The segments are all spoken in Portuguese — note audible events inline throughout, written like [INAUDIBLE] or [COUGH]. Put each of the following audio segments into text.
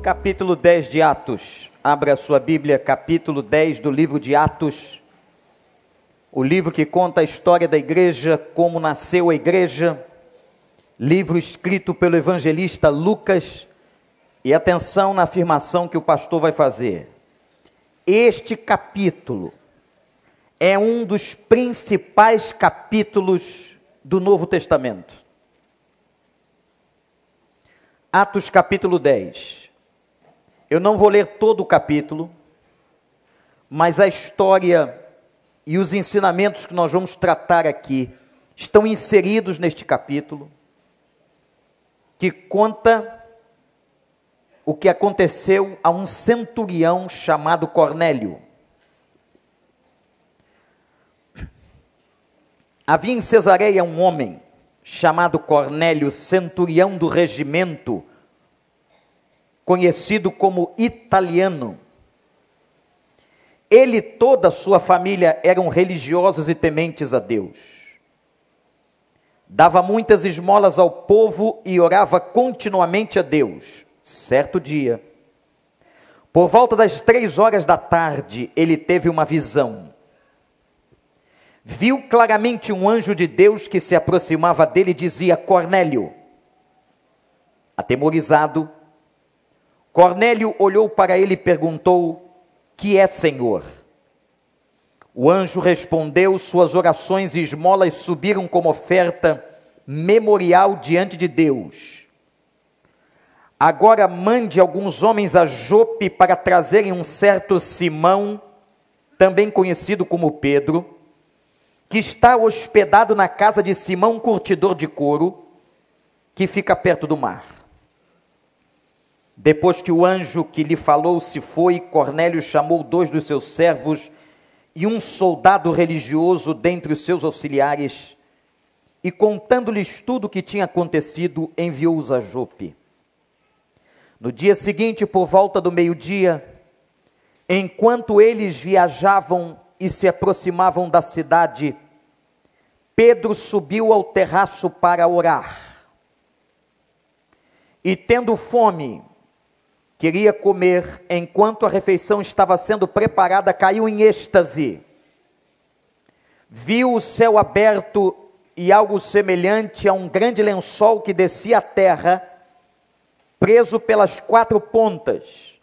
capítulo 10 de Atos. Abra a sua Bíblia, capítulo 10 do livro de Atos. O livro que conta a história da igreja, como nasceu a igreja. Livro escrito pelo evangelista Lucas. E atenção na afirmação que o pastor vai fazer. Este capítulo é um dos principais capítulos do Novo Testamento. Atos capítulo 10. Eu não vou ler todo o capítulo, mas a história e os ensinamentos que nós vamos tratar aqui estão inseridos neste capítulo, que conta o que aconteceu a um centurião chamado Cornélio. Havia em Cesareia um homem chamado Cornélio, centurião do regimento, conhecido como italiano. Ele e toda a sua família eram religiosos e tementes a Deus. Dava muitas esmolas ao povo e orava continuamente a Deus. Certo dia, por volta das três horas da tarde, ele teve uma visão viu claramente um anjo de Deus que se aproximava dele e dizia: Cornélio. Atemorizado, Cornélio olhou para ele e perguntou: Que é, Senhor? O anjo respondeu: Suas orações e esmolas subiram como oferta memorial diante de Deus. Agora mande alguns homens a Jope para trazerem um certo Simão, também conhecido como Pedro que está hospedado na casa de Simão Curtidor de Couro, que fica perto do mar. Depois que o anjo que lhe falou se foi, Cornélio chamou dois dos seus servos e um soldado religioso dentre os seus auxiliares, e contando-lhes tudo o que tinha acontecido, enviou-os a Jope. No dia seguinte, por volta do meio-dia, enquanto eles viajavam e se aproximavam da cidade, Pedro subiu ao terraço para orar. E tendo fome, queria comer, enquanto a refeição estava sendo preparada, caiu em êxtase. Viu o céu aberto e algo semelhante a um grande lençol que descia à terra, preso pelas quatro pontas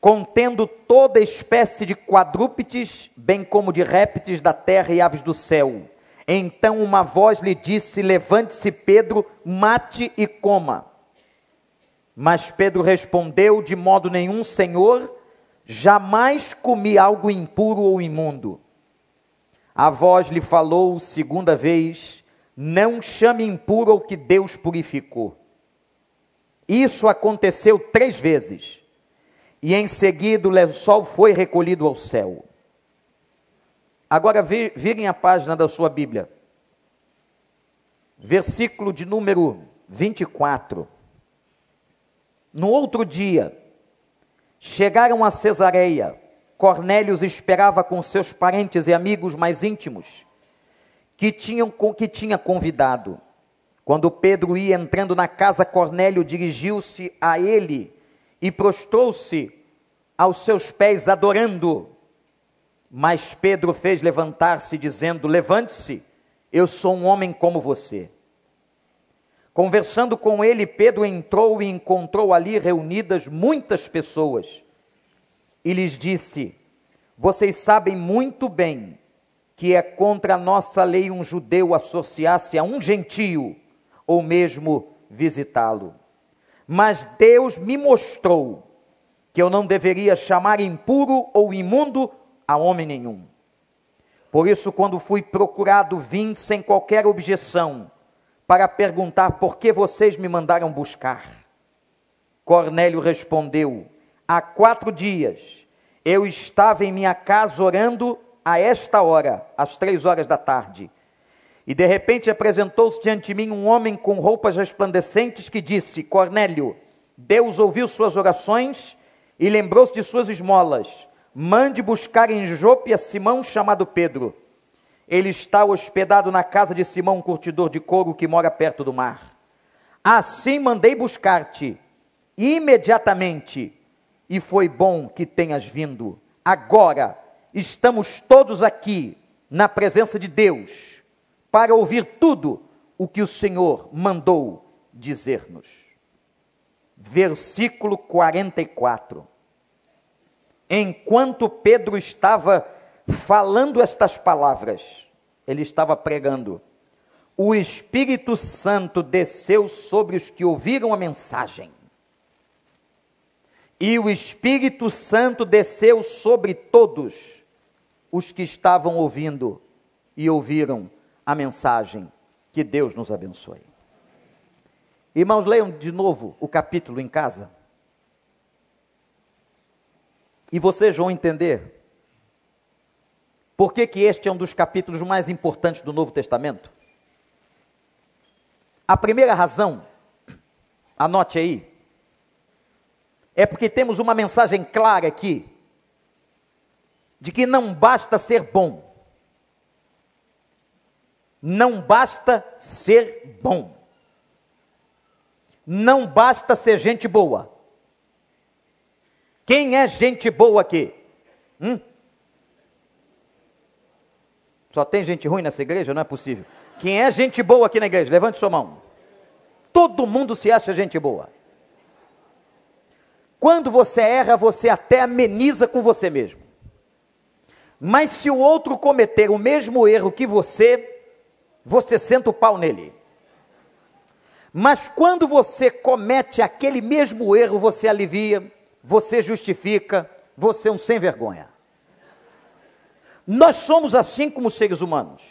contendo toda espécie de quadrúpedes, bem como de répteis da terra e aves do céu. Então uma voz lhe disse: Levante-se, Pedro, mate e coma. Mas Pedro respondeu: De modo nenhum, Senhor, jamais comi algo impuro ou imundo. A voz lhe falou segunda vez: Não chame impuro o que Deus purificou. Isso aconteceu três vezes e em seguida o lençol foi recolhido ao céu. Agora virem a página da sua Bíblia. Versículo de número 24. No outro dia, chegaram a Cesareia. Cornélios esperava com seus parentes e amigos mais íntimos, que tinham que tinha convidado. Quando Pedro ia entrando na casa, Cornélio dirigiu-se a ele e prostrou-se aos seus pés, adorando. Mas Pedro fez levantar-se, dizendo: Levante-se, eu sou um homem como você. Conversando com ele, Pedro entrou e encontrou ali reunidas muitas pessoas. E lhes disse: Vocês sabem muito bem que é contra a nossa lei um judeu associar-se a um gentio ou mesmo visitá-lo. Mas Deus me mostrou que eu não deveria chamar impuro ou imundo a homem nenhum. Por isso, quando fui procurado, vim sem qualquer objeção para perguntar por que vocês me mandaram buscar. Cornélio respondeu: Há quatro dias eu estava em minha casa orando a esta hora, às três horas da tarde. E de repente apresentou-se diante de mim um homem com roupas resplandecentes que disse: Cornélio, Deus ouviu suas orações e lembrou-se de suas esmolas. Mande buscar em Jope a Simão chamado Pedro. Ele está hospedado na casa de Simão, um curtidor de couro que mora perto do mar. Assim mandei buscar-te. imediatamente, e foi bom que tenhas vindo. Agora estamos todos aqui na presença de Deus para ouvir tudo o que o Senhor mandou dizer-nos. Versículo 44. Enquanto Pedro estava falando estas palavras, ele estava pregando. O Espírito Santo desceu sobre os que ouviram a mensagem. E o Espírito Santo desceu sobre todos os que estavam ouvindo e ouviram a mensagem. Que Deus nos abençoe. Irmãos, leiam de novo o capítulo em casa. E vocês vão entender por que, que este é um dos capítulos mais importantes do Novo Testamento. A primeira razão, anote aí, é porque temos uma mensagem clara aqui, de que não basta ser bom, não basta ser bom, não basta ser gente boa. Quem é gente boa aqui? Hum? Só tem gente ruim nessa igreja? Não é possível. Quem é gente boa aqui na igreja? Levante sua mão. Todo mundo se acha gente boa. Quando você erra, você até ameniza com você mesmo. Mas se o outro cometer o mesmo erro que você, você senta o pau nele. Mas quando você comete aquele mesmo erro, você alivia, você justifica, você é um sem vergonha. Nós somos assim como seres humanos.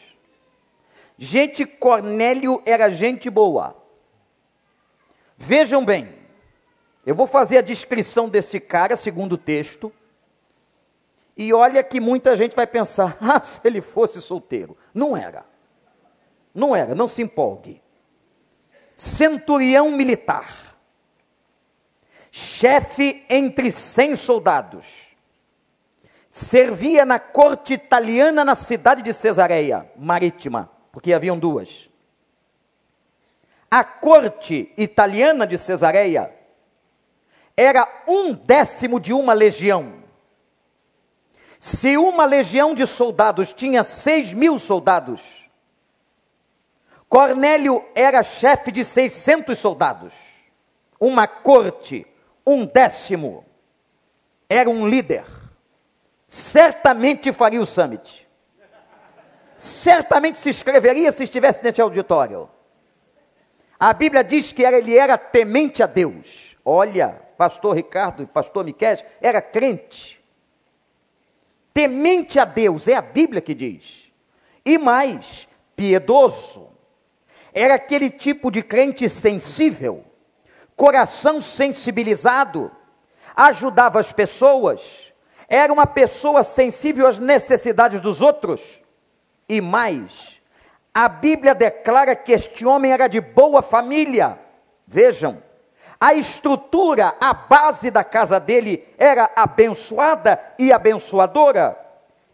Gente, Cornélio era gente boa. Vejam bem, eu vou fazer a descrição desse cara, segundo o texto. E olha que muita gente vai pensar: [LAUGHS] ah, se ele fosse solteiro. Não era. Não era, não se empolgue. Centurião militar. Chefe entre cem soldados. Servia na corte italiana na cidade de Cesareia, marítima, porque haviam duas. A corte italiana de Cesareia era um décimo de uma legião. Se uma legião de soldados tinha seis mil soldados, Cornélio era chefe de 600 soldados. Uma corte, um décimo, era um líder. Certamente faria o summit. Certamente se inscreveria se estivesse nesse auditório. A Bíblia diz que ele era temente a Deus. Olha, pastor Ricardo e pastor Miquel, era crente. Temente a Deus, é a Bíblia que diz. E mais, piedoso. Era aquele tipo de crente sensível, coração sensibilizado, ajudava as pessoas, era uma pessoa sensível às necessidades dos outros. E mais, a Bíblia declara que este homem era de boa família. Vejam, a estrutura, a base da casa dele era abençoada e abençoadora.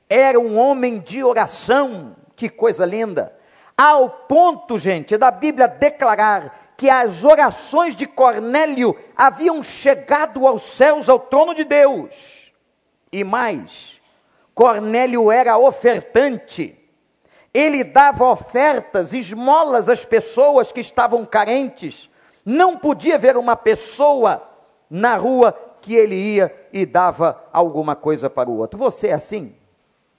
Era um homem de oração, que coisa linda. Ao ponto, gente, da Bíblia declarar que as orações de Cornélio haviam chegado aos céus, ao trono de Deus. E mais, Cornélio era ofertante. Ele dava ofertas, esmolas às pessoas que estavam carentes não podia ver uma pessoa na rua que ele ia e dava alguma coisa para o outro. Você é assim?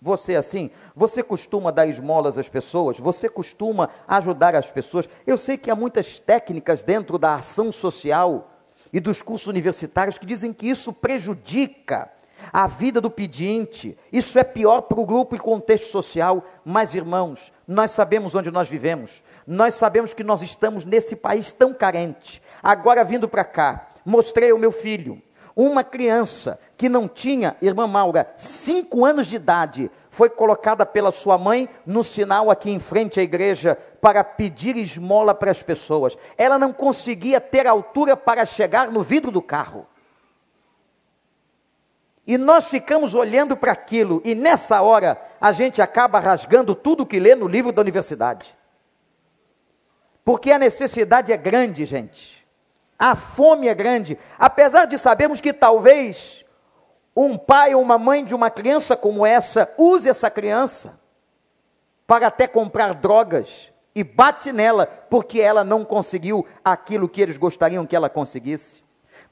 Você é assim? Você costuma dar esmolas às pessoas? Você costuma ajudar as pessoas? Eu sei que há muitas técnicas dentro da ação social e dos cursos universitários que dizem que isso prejudica a vida do pedinte. Isso é pior para o grupo e contexto social. Mas, irmãos, nós sabemos onde nós vivemos. Nós sabemos que nós estamos nesse país tão carente. Agora, vindo para cá, mostrei ao meu filho uma criança que não tinha, irmã Maura, cinco anos de idade, foi colocada pela sua mãe no sinal aqui em frente à igreja para pedir esmola para as pessoas. Ela não conseguia ter altura para chegar no vidro do carro. E nós ficamos olhando para aquilo, e nessa hora a gente acaba rasgando tudo que lê no livro da universidade. Porque a necessidade é grande, gente. A fome é grande, apesar de sabermos que talvez um pai ou uma mãe de uma criança como essa use essa criança para até comprar drogas e bate nela porque ela não conseguiu aquilo que eles gostariam que ela conseguisse.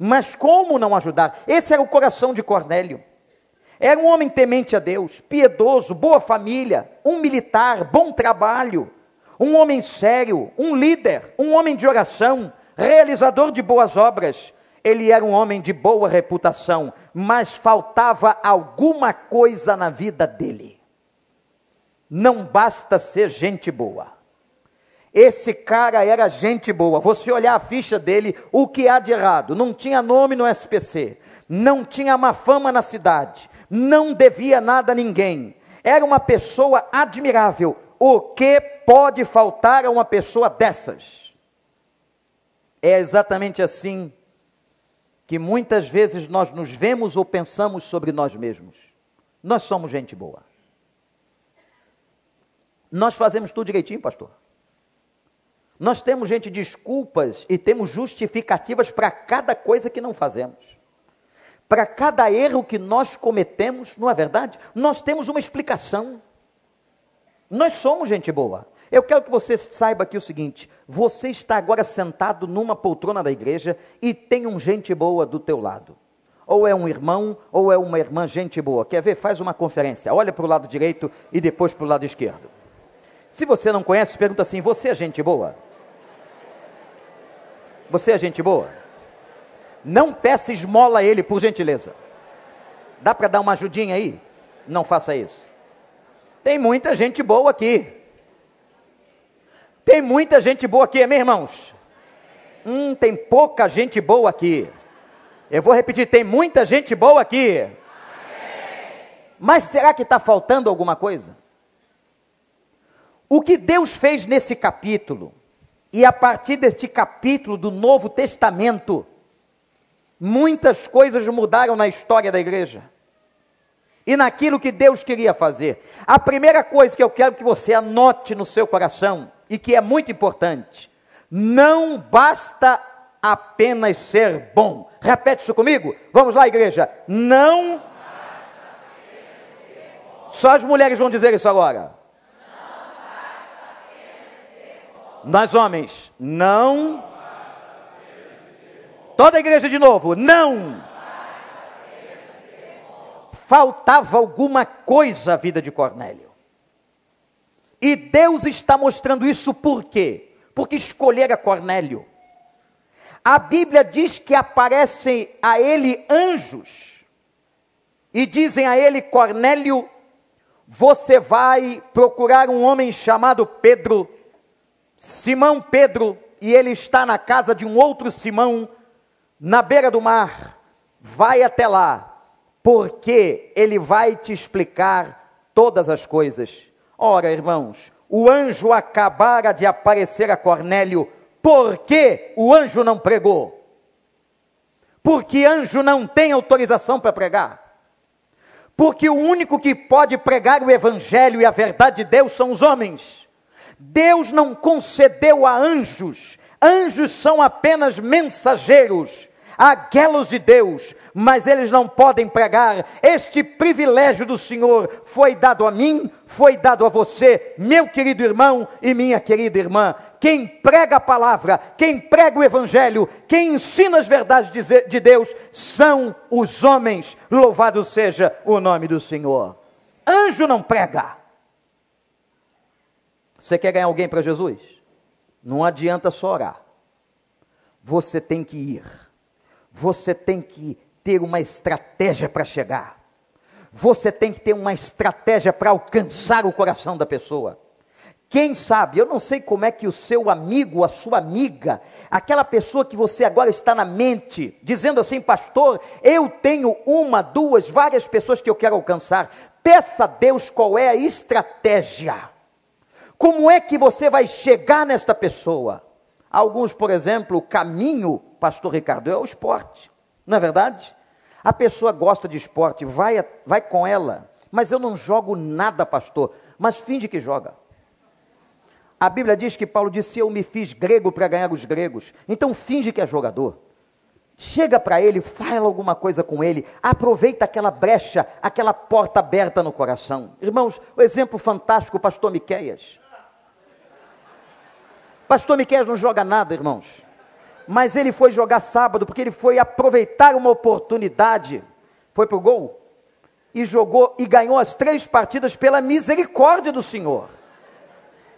Mas como não ajudar? Esse era o coração de Cornélio. Era um homem temente a Deus, piedoso, boa família, um militar, bom trabalho, um homem sério, um líder, um homem de oração, realizador de boas obras. Ele era um homem de boa reputação, mas faltava alguma coisa na vida dele. Não basta ser gente boa. Esse cara era gente boa. Você olhar a ficha dele, o que há de errado? Não tinha nome no SPC, não tinha má fama na cidade, não devia nada a ninguém. Era uma pessoa admirável. O que pode faltar a uma pessoa dessas? É exatamente assim que muitas vezes nós nos vemos ou pensamos sobre nós mesmos. Nós somos gente boa. Nós fazemos tudo direitinho, pastor. Nós temos, gente, desculpas e temos justificativas para cada coisa que não fazemos para cada erro que nós cometemos, não é verdade? Nós temos uma explicação. Nós somos gente boa. Eu quero que você saiba aqui o seguinte: você está agora sentado numa poltrona da igreja e tem um gente boa do teu lado. Ou é um irmão, ou é uma irmã gente boa. Quer ver? Faz uma conferência. Olha para o lado direito e depois para o lado esquerdo. Se você não conhece, pergunta assim: você é gente boa? Você é gente boa? Não peça esmola a ele, por gentileza. Dá para dar uma ajudinha aí? Não faça isso. Tem muita gente boa aqui. Tem muita gente boa aqui, meus irmãos? Hum, tem pouca gente boa aqui. Eu vou repetir: tem muita gente boa aqui. Mas será que está faltando alguma coisa? O que Deus fez nesse capítulo, e a partir deste capítulo do Novo Testamento, Muitas coisas mudaram na história da igreja. E naquilo que Deus queria fazer. A primeira coisa que eu quero que você anote no seu coração, e que é muito importante: não basta apenas ser bom. Repete isso comigo? Vamos lá, igreja. Não. Só as mulheres vão dizer isso agora. Nós homens, não Toda a igreja de novo, não. Faltava alguma coisa à vida de Cornélio. E Deus está mostrando isso por quê? Porque escolhera Cornélio. A Bíblia diz que aparecem a ele anjos e dizem a ele, Cornélio, você vai procurar um homem chamado Pedro, Simão Pedro, e ele está na casa de um outro Simão na beira do mar, vai até lá, porque ele vai te explicar todas as coisas. Ora, irmãos, o anjo acabara de aparecer a Cornélio, por que o anjo não pregou? Porque anjo não tem autorização para pregar. Porque o único que pode pregar o evangelho e a verdade de Deus são os homens. Deus não concedeu a anjos. Anjos são apenas mensageiros aquelos de Deus, mas eles não podem pregar. Este privilégio do Senhor foi dado a mim, foi dado a você, meu querido irmão e minha querida irmã. Quem prega a palavra, quem prega o evangelho, quem ensina as verdades de Deus são os homens. Louvado seja o nome do Senhor. Anjo não prega. Você quer ganhar alguém para Jesus? Não adianta só orar. Você tem que ir você tem que ter uma estratégia para chegar. Você tem que ter uma estratégia para alcançar o coração da pessoa. Quem sabe, eu não sei como é que o seu amigo, a sua amiga, aquela pessoa que você agora está na mente, dizendo assim, pastor, eu tenho uma, duas, várias pessoas que eu quero alcançar. Peça a Deus qual é a estratégia. Como é que você vai chegar nesta pessoa? Alguns, por exemplo, o caminho, pastor Ricardo, é o esporte, não é verdade? A pessoa gosta de esporte, vai, vai com ela, mas eu não jogo nada, pastor, mas finge que joga. A Bíblia diz que Paulo disse: Eu me fiz grego para ganhar os gregos. Então finge que é jogador. Chega para ele, fala alguma coisa com ele, aproveita aquela brecha, aquela porta aberta no coração. Irmãos, o exemplo fantástico, o pastor Miqueias. Pastor Miqueias não joga nada, irmãos. Mas ele foi jogar sábado, porque ele foi aproveitar uma oportunidade. Foi para o gol e jogou e ganhou as três partidas pela misericórdia do Senhor.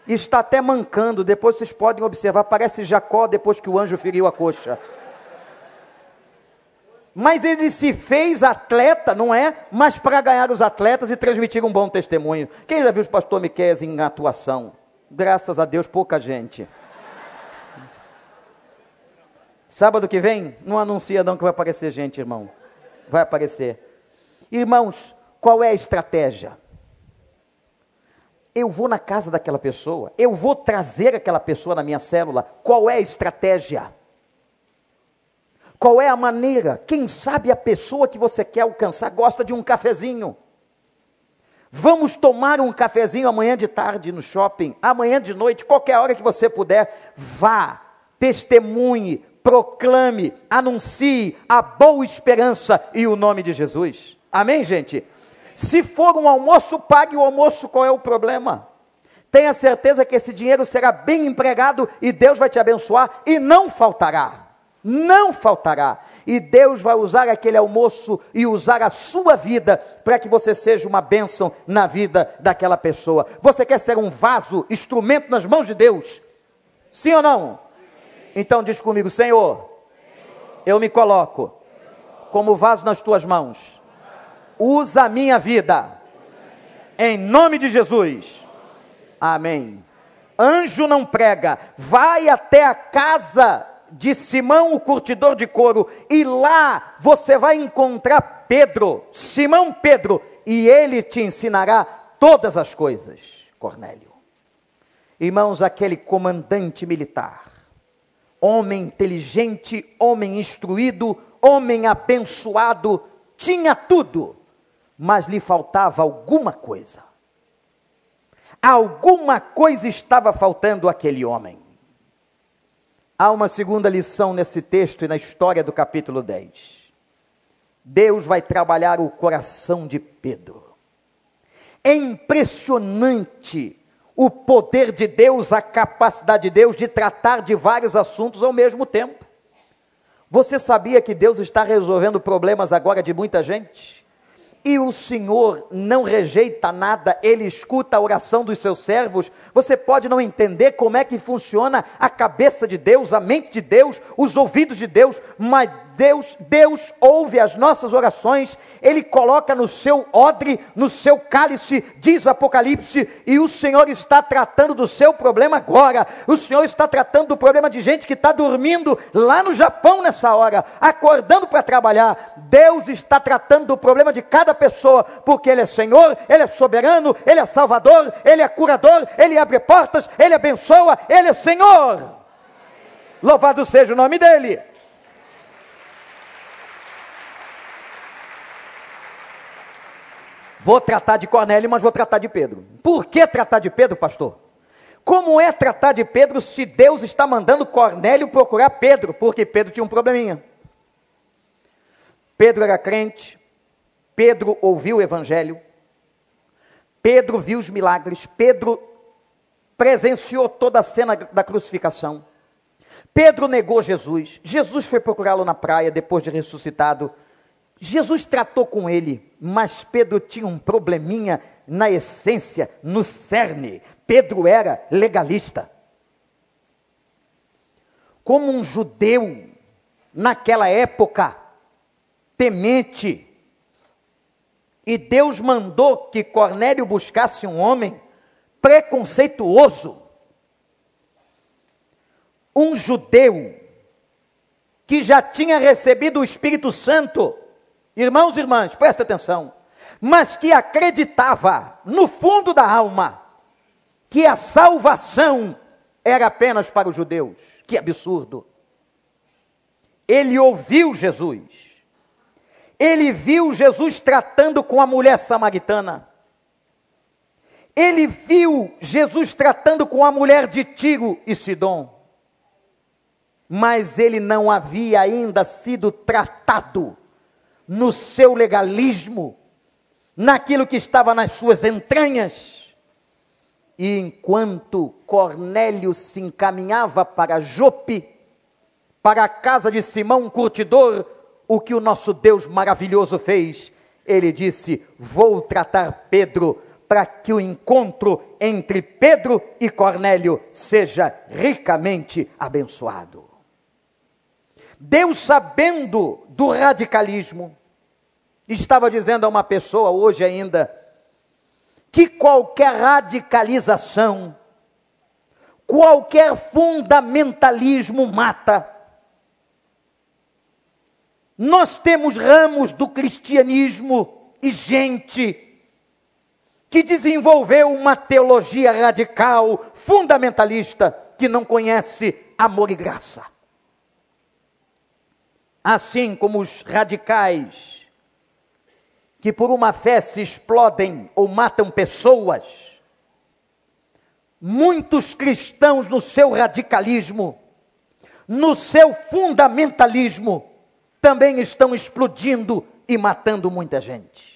Está até mancando, depois vocês podem observar, parece Jacó depois que o anjo feriu a coxa. Mas ele se fez atleta, não é? Mas para ganhar os atletas e transmitir um bom testemunho. Quem já viu os pastor Miquel em atuação? Graças a Deus, pouca gente. Sábado que vem, não anuncia não que vai aparecer gente, irmão. Vai aparecer. Irmãos, qual é a estratégia? Eu vou na casa daquela pessoa, eu vou trazer aquela pessoa na minha célula. Qual é a estratégia? Qual é a maneira? Quem sabe a pessoa que você quer alcançar gosta de um cafezinho. Vamos tomar um cafezinho amanhã de tarde no shopping, amanhã de noite, qualquer hora que você puder, vá, testemunhe, proclame, anuncie a boa esperança e o nome de Jesus. Amém, gente? Se for um almoço, pague o almoço, qual é o problema? Tenha certeza que esse dinheiro será bem empregado e Deus vai te abençoar e não faltará não faltará. E Deus vai usar aquele almoço e usar a sua vida para que você seja uma bênção na vida daquela pessoa. Você quer ser um vaso, instrumento nas mãos de Deus? Sim ou não? Então diz comigo, Senhor, eu me coloco como vaso nas tuas mãos. Usa a minha vida. Em nome de Jesus. Amém. Anjo não prega, vai até a casa de Simão, o curtidor de couro, e lá você vai encontrar Pedro, Simão Pedro, e ele te ensinará todas as coisas, Cornélio. Irmãos, aquele comandante militar, homem inteligente, homem instruído, homem abençoado, tinha tudo, mas lhe faltava alguma coisa. Alguma coisa estava faltando àquele homem. Há uma segunda lição nesse texto e na história do capítulo 10. Deus vai trabalhar o coração de Pedro. É impressionante o poder de Deus, a capacidade de Deus de tratar de vários assuntos ao mesmo tempo. Você sabia que Deus está resolvendo problemas agora de muita gente? e o Senhor não rejeita nada, ele escuta a oração dos seus servos. Você pode não entender como é que funciona a cabeça de Deus, a mente de Deus, os ouvidos de Deus, mas Deus, Deus ouve as nossas orações, Ele coloca no seu odre, no seu cálice, diz Apocalipse, e o Senhor está tratando do seu problema agora. O Senhor está tratando do problema de gente que está dormindo lá no Japão nessa hora, acordando para trabalhar. Deus está tratando do problema de cada pessoa, porque Ele é Senhor, Ele é soberano, Ele é Salvador, Ele é curador, Ele abre portas, Ele abençoa, Ele é Senhor. Louvado seja o nome dEle. Vou tratar de Cornélio, mas vou tratar de Pedro. Por que tratar de Pedro, pastor? Como é tratar de Pedro se Deus está mandando Cornélio procurar Pedro? Porque Pedro tinha um probleminha. Pedro era crente, Pedro ouviu o evangelho, Pedro viu os milagres, Pedro presenciou toda a cena da crucificação. Pedro negou Jesus. Jesus foi procurá-lo na praia depois de ressuscitado. Jesus tratou com ele, mas Pedro tinha um probleminha na essência, no cerne. Pedro era legalista. Como um judeu, naquela época, temente, e Deus mandou que Cornélio buscasse um homem preconceituoso, um judeu que já tinha recebido o Espírito Santo irmãos e irmãs, presta atenção, mas que acreditava no fundo da alma que a salvação era apenas para os judeus. Que absurdo! Ele ouviu Jesus, ele viu Jesus tratando com a mulher samaritana, Ele viu Jesus tratando com a mulher de Tiro e Sidom, mas ele não havia ainda sido tratado no seu legalismo, naquilo que estava nas suas entranhas. E enquanto Cornélio se encaminhava para Jope, para a casa de Simão, curtidor, o que o nosso Deus maravilhoso fez? Ele disse: Vou tratar Pedro para que o encontro entre Pedro e Cornélio seja ricamente abençoado. Deus, sabendo do radicalismo, estava dizendo a uma pessoa hoje ainda que qualquer radicalização, qualquer fundamentalismo mata. Nós temos ramos do cristianismo e gente que desenvolveu uma teologia radical, fundamentalista, que não conhece amor e graça. Assim como os radicais, que por uma fé se explodem ou matam pessoas, muitos cristãos, no seu radicalismo, no seu fundamentalismo, também estão explodindo e matando muita gente.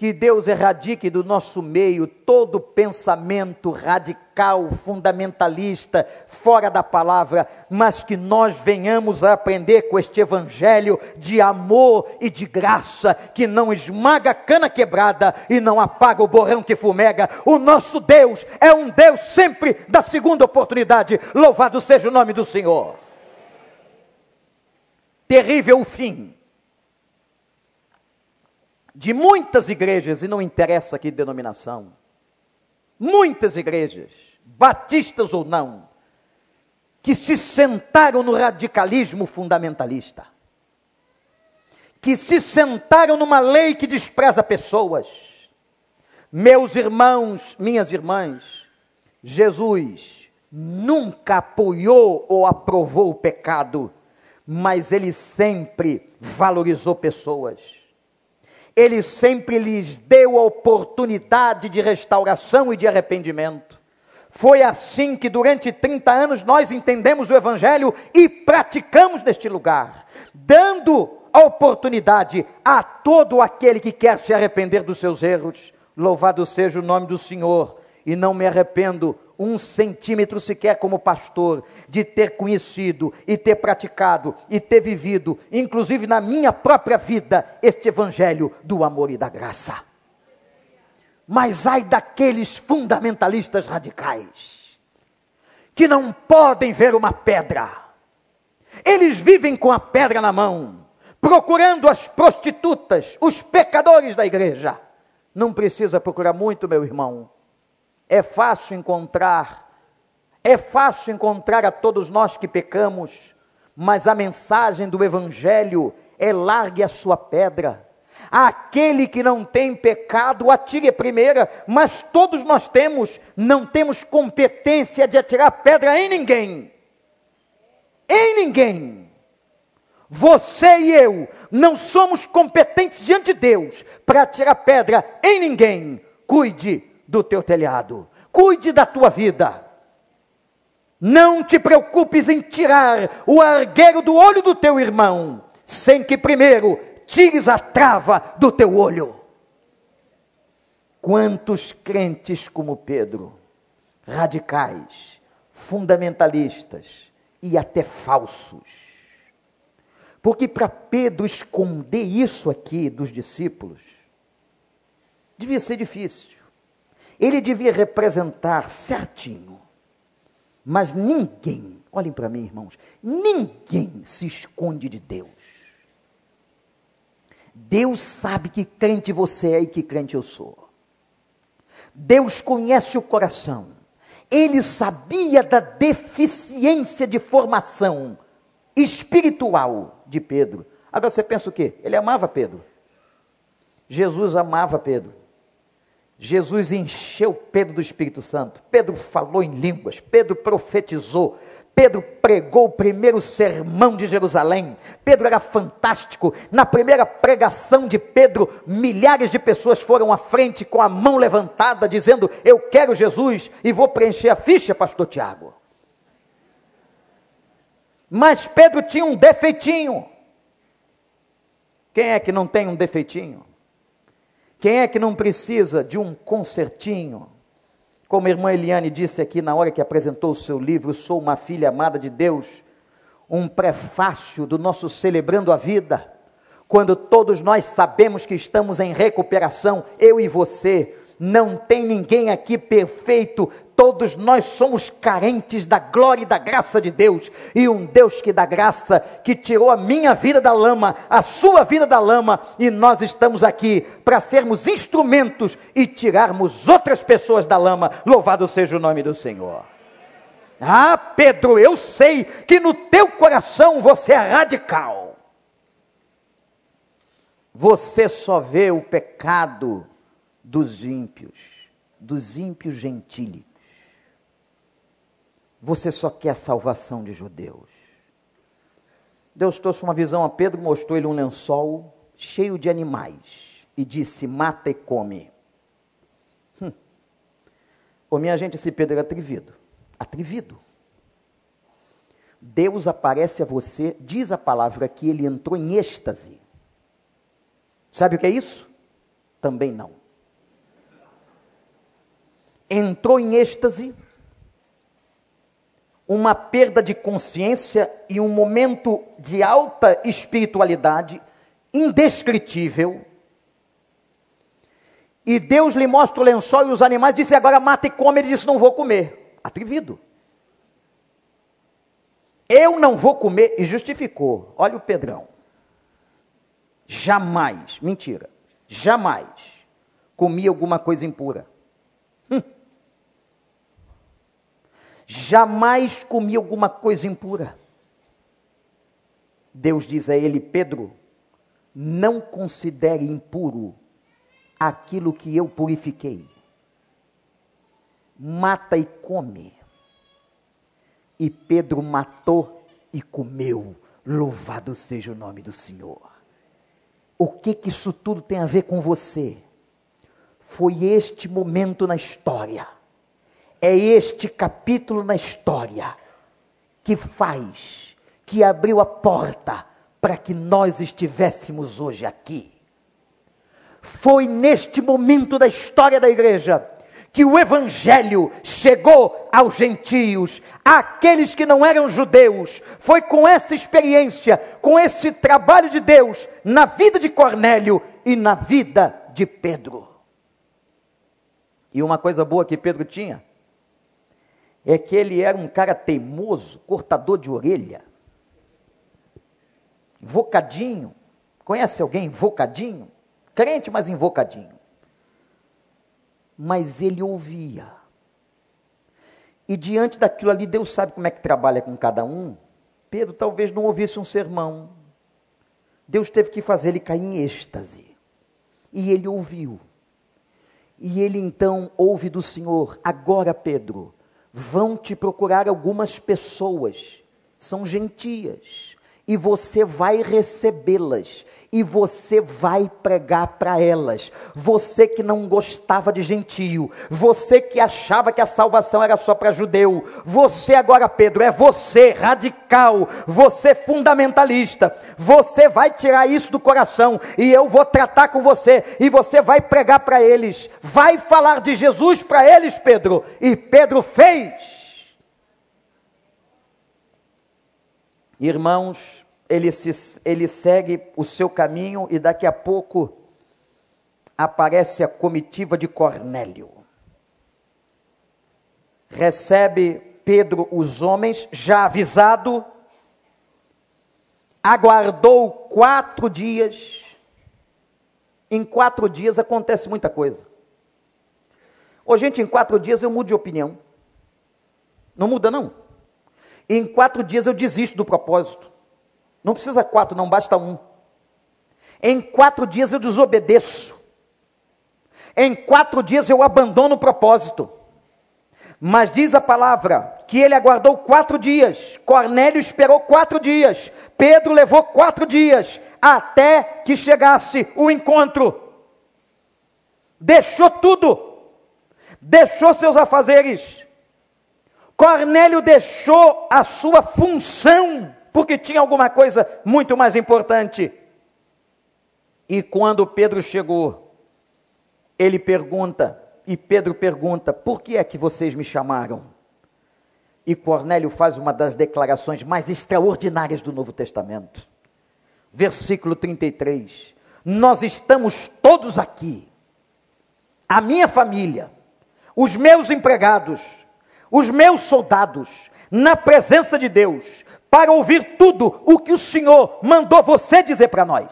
Que Deus erradique do nosso meio todo pensamento radical, fundamentalista, fora da palavra, mas que nós venhamos a aprender com este evangelho de amor e de graça, que não esmaga a cana quebrada e não apaga o borrão que fumega. O nosso Deus é um Deus sempre da segunda oportunidade. Louvado seja o nome do Senhor. Terrível o fim de muitas igrejas, e não interessa que denominação, muitas igrejas, batistas ou não, que se sentaram no radicalismo fundamentalista, que se sentaram numa lei que despreza pessoas. Meus irmãos, minhas irmãs, Jesus nunca apoiou ou aprovou o pecado, mas ele sempre valorizou pessoas ele sempre lhes deu a oportunidade de restauração e de arrependimento. Foi assim que durante 30 anos nós entendemos o Evangelho e praticamos neste lugar, dando a oportunidade a todo aquele que quer se arrepender dos seus erros. Louvado seja o nome do Senhor, e não me arrependo um centímetro sequer como pastor, de ter conhecido e ter praticado e ter vivido, inclusive na minha própria vida, este evangelho do amor e da graça. Mas ai daqueles fundamentalistas radicais, que não podem ver uma pedra, eles vivem com a pedra na mão, procurando as prostitutas, os pecadores da igreja. Não precisa procurar muito, meu irmão é fácil encontrar, é fácil encontrar a todos nós que pecamos, mas a mensagem do Evangelho é largue a sua pedra. Aquele que não tem pecado, atire a primeira, mas todos nós temos, não temos competência de atirar pedra em ninguém. Em ninguém. Você e eu não somos competentes diante de Deus para atirar pedra em ninguém. Cuide do teu telhado. Cuide da tua vida. Não te preocupes em tirar o argueiro do olho do teu irmão, sem que primeiro tires a trava do teu olho. Quantos crentes como Pedro, radicais, fundamentalistas e até falsos. Porque para Pedro esconder isso aqui dos discípulos, devia ser difícil. Ele devia representar certinho. Mas ninguém, olhem para mim, irmãos, ninguém se esconde de Deus. Deus sabe que crente você é e que crente eu sou. Deus conhece o coração. Ele sabia da deficiência de formação espiritual de Pedro. Agora você pensa o quê? Ele amava Pedro. Jesus amava Pedro. Jesus encheu Pedro do Espírito Santo. Pedro falou em línguas, Pedro profetizou, Pedro pregou o primeiro sermão de Jerusalém. Pedro era fantástico. Na primeira pregação de Pedro, milhares de pessoas foram à frente com a mão levantada, dizendo: Eu quero Jesus e vou preencher a ficha, Pastor Tiago. Mas Pedro tinha um defeitinho. Quem é que não tem um defeitinho? Quem é que não precisa de um consertinho? Como a irmã Eliane disse aqui na hora que apresentou o seu livro, Sou uma filha amada de Deus, um prefácio do nosso Celebrando a Vida, quando todos nós sabemos que estamos em recuperação, eu e você, não tem ninguém aqui perfeito, todos nós somos carentes da glória e da graça de Deus, e um Deus que dá graça, que tirou a minha vida da lama, a sua vida da lama, e nós estamos aqui para sermos instrumentos e tirarmos outras pessoas da lama. Louvado seja o nome do Senhor. Ah, Pedro, eu sei que no teu coração você é radical. Você só vê o pecado dos ímpios, dos ímpios gentílicos. Você só quer a salvação de judeus. Deus trouxe uma visão a Pedro, mostrou-lhe um lençol cheio de animais e disse: Mata e come. Hum. Ô, minha gente, esse Pedro era atrevido. Atrevido. Deus aparece a você, diz a palavra que ele entrou em êxtase. Sabe o que é isso? Também não entrou em êxtase, uma perda de consciência e um momento de alta espiritualidade indescritível. E Deus lhe mostra o lençol e os animais, disse: Agora mata e come. Ele disse: Não vou comer. Atrevido. Eu não vou comer. E justificou. Olha o Pedrão. Jamais, mentira, jamais comi alguma coisa impura. Jamais comi alguma coisa impura. Deus diz a ele, Pedro, não considere impuro aquilo que eu purifiquei. Mata e come. E Pedro matou e comeu. Louvado seja o nome do Senhor. O que que isso tudo tem a ver com você? Foi este momento na história é este capítulo na história que faz, que abriu a porta para que nós estivéssemos hoje aqui. Foi neste momento da história da igreja que o evangelho chegou aos gentios, àqueles que não eram judeus. Foi com essa experiência, com esse trabalho de Deus na vida de Cornélio e na vida de Pedro. E uma coisa boa que Pedro tinha, é que ele era um cara teimoso, cortador de orelha, invocadinho. Conhece alguém invocadinho? Crente, mas invocadinho. Mas ele ouvia. E diante daquilo ali, Deus sabe como é que trabalha com cada um. Pedro talvez não ouvisse um sermão. Deus teve que fazer ele cair em êxtase. E ele ouviu. E ele então ouve do Senhor: Agora, Pedro, vão te procurar algumas pessoas, são gentias, e você vai recebê-las, e você vai pregar para elas. Você que não gostava de gentio, você que achava que a salvação era só para judeu, você agora, Pedro, é você radical, você fundamentalista. Você vai tirar isso do coração e eu vou tratar com você e você vai pregar para eles. Vai falar de Jesus para eles, Pedro. E Pedro fez. Irmãos, ele, se, ele segue o seu caminho e daqui a pouco aparece a comitiva de Cornélio. Recebe Pedro os homens, já avisado, aguardou quatro dias. Em quatro dias acontece muita coisa. Ô, gente, em quatro dias eu mudo de opinião. Não muda, não. Em quatro dias eu desisto do propósito. Não precisa quatro, não basta um. Em quatro dias eu desobedeço. Em quatro dias eu abandono o propósito. Mas diz a palavra que ele aguardou quatro dias, Cornélio esperou quatro dias, Pedro levou quatro dias, até que chegasse o encontro. Deixou tudo, deixou seus afazeres. Cornélio deixou a sua função, porque tinha alguma coisa muito mais importante. E quando Pedro chegou, ele pergunta: e Pedro pergunta: Por que é que vocês me chamaram? E Cornélio faz uma das declarações mais extraordinárias do Novo Testamento. Versículo 33. Nós estamos todos aqui, a minha família, os meus empregados, os meus soldados, na presença de Deus, para ouvir tudo o que o Senhor mandou você dizer para nós.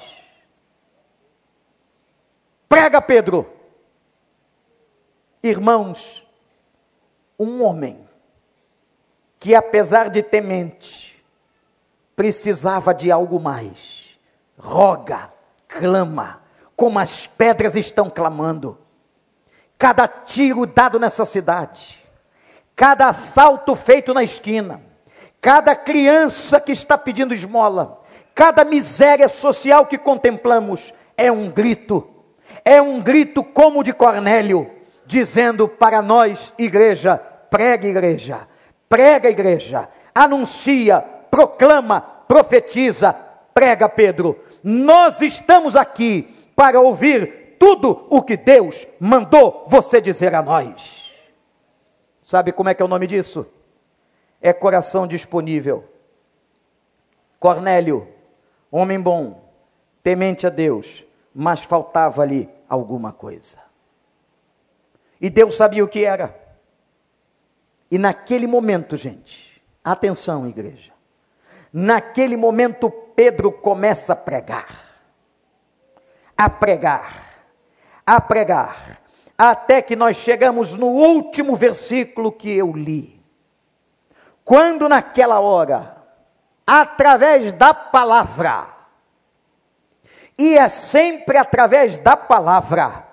Prega, Pedro Irmãos, um homem que, apesar de temente, precisava de algo mais, roga, clama, como as pedras estão clamando. Cada tiro dado nessa cidade, cada assalto feito na esquina, cada criança que está pedindo esmola, cada miséria social que contemplamos, é um grito, é um grito como de Cornélio dizendo para nós, igreja, prega, igreja, prega, igreja, anuncia, proclama, profetiza, prega, Pedro. Nós estamos aqui para ouvir tudo o que Deus mandou você dizer a nós. Sabe como é que é o nome disso? É coração disponível. Cornélio, homem bom, temente a Deus, mas faltava-lhe alguma coisa. E Deus sabia o que era. E naquele momento, gente, atenção, igreja. Naquele momento, Pedro começa a pregar. A pregar. A pregar. Até que nós chegamos no último versículo que eu li. Quando naquela hora, através da palavra, e é sempre através da palavra,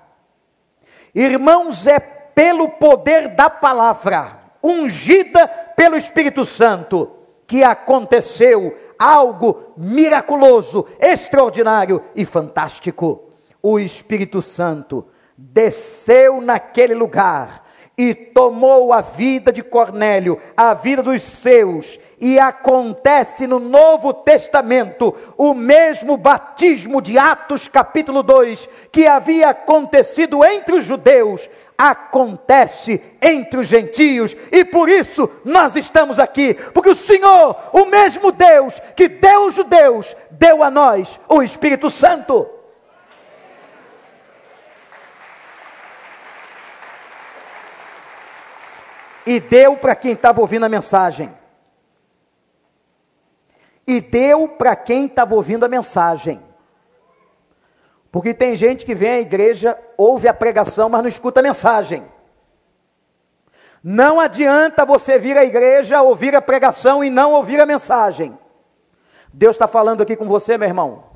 Irmãos, é pelo poder da palavra, ungida pelo Espírito Santo, que aconteceu algo miraculoso, extraordinário e fantástico. O Espírito Santo desceu naquele lugar e tomou a vida de Cornélio, a vida dos seus, e acontece no Novo Testamento o mesmo batismo de Atos capítulo 2, que havia acontecido entre os judeus, acontece entre os gentios, e por isso nós estamos aqui, porque o Senhor, o mesmo Deus que deu aos judeus, deu a nós o Espírito Santo. E deu para quem estava ouvindo a mensagem. E deu para quem estava ouvindo a mensagem. Porque tem gente que vem à igreja, ouve a pregação, mas não escuta a mensagem. Não adianta você vir à igreja, ouvir a pregação e não ouvir a mensagem. Deus está falando aqui com você, meu irmão.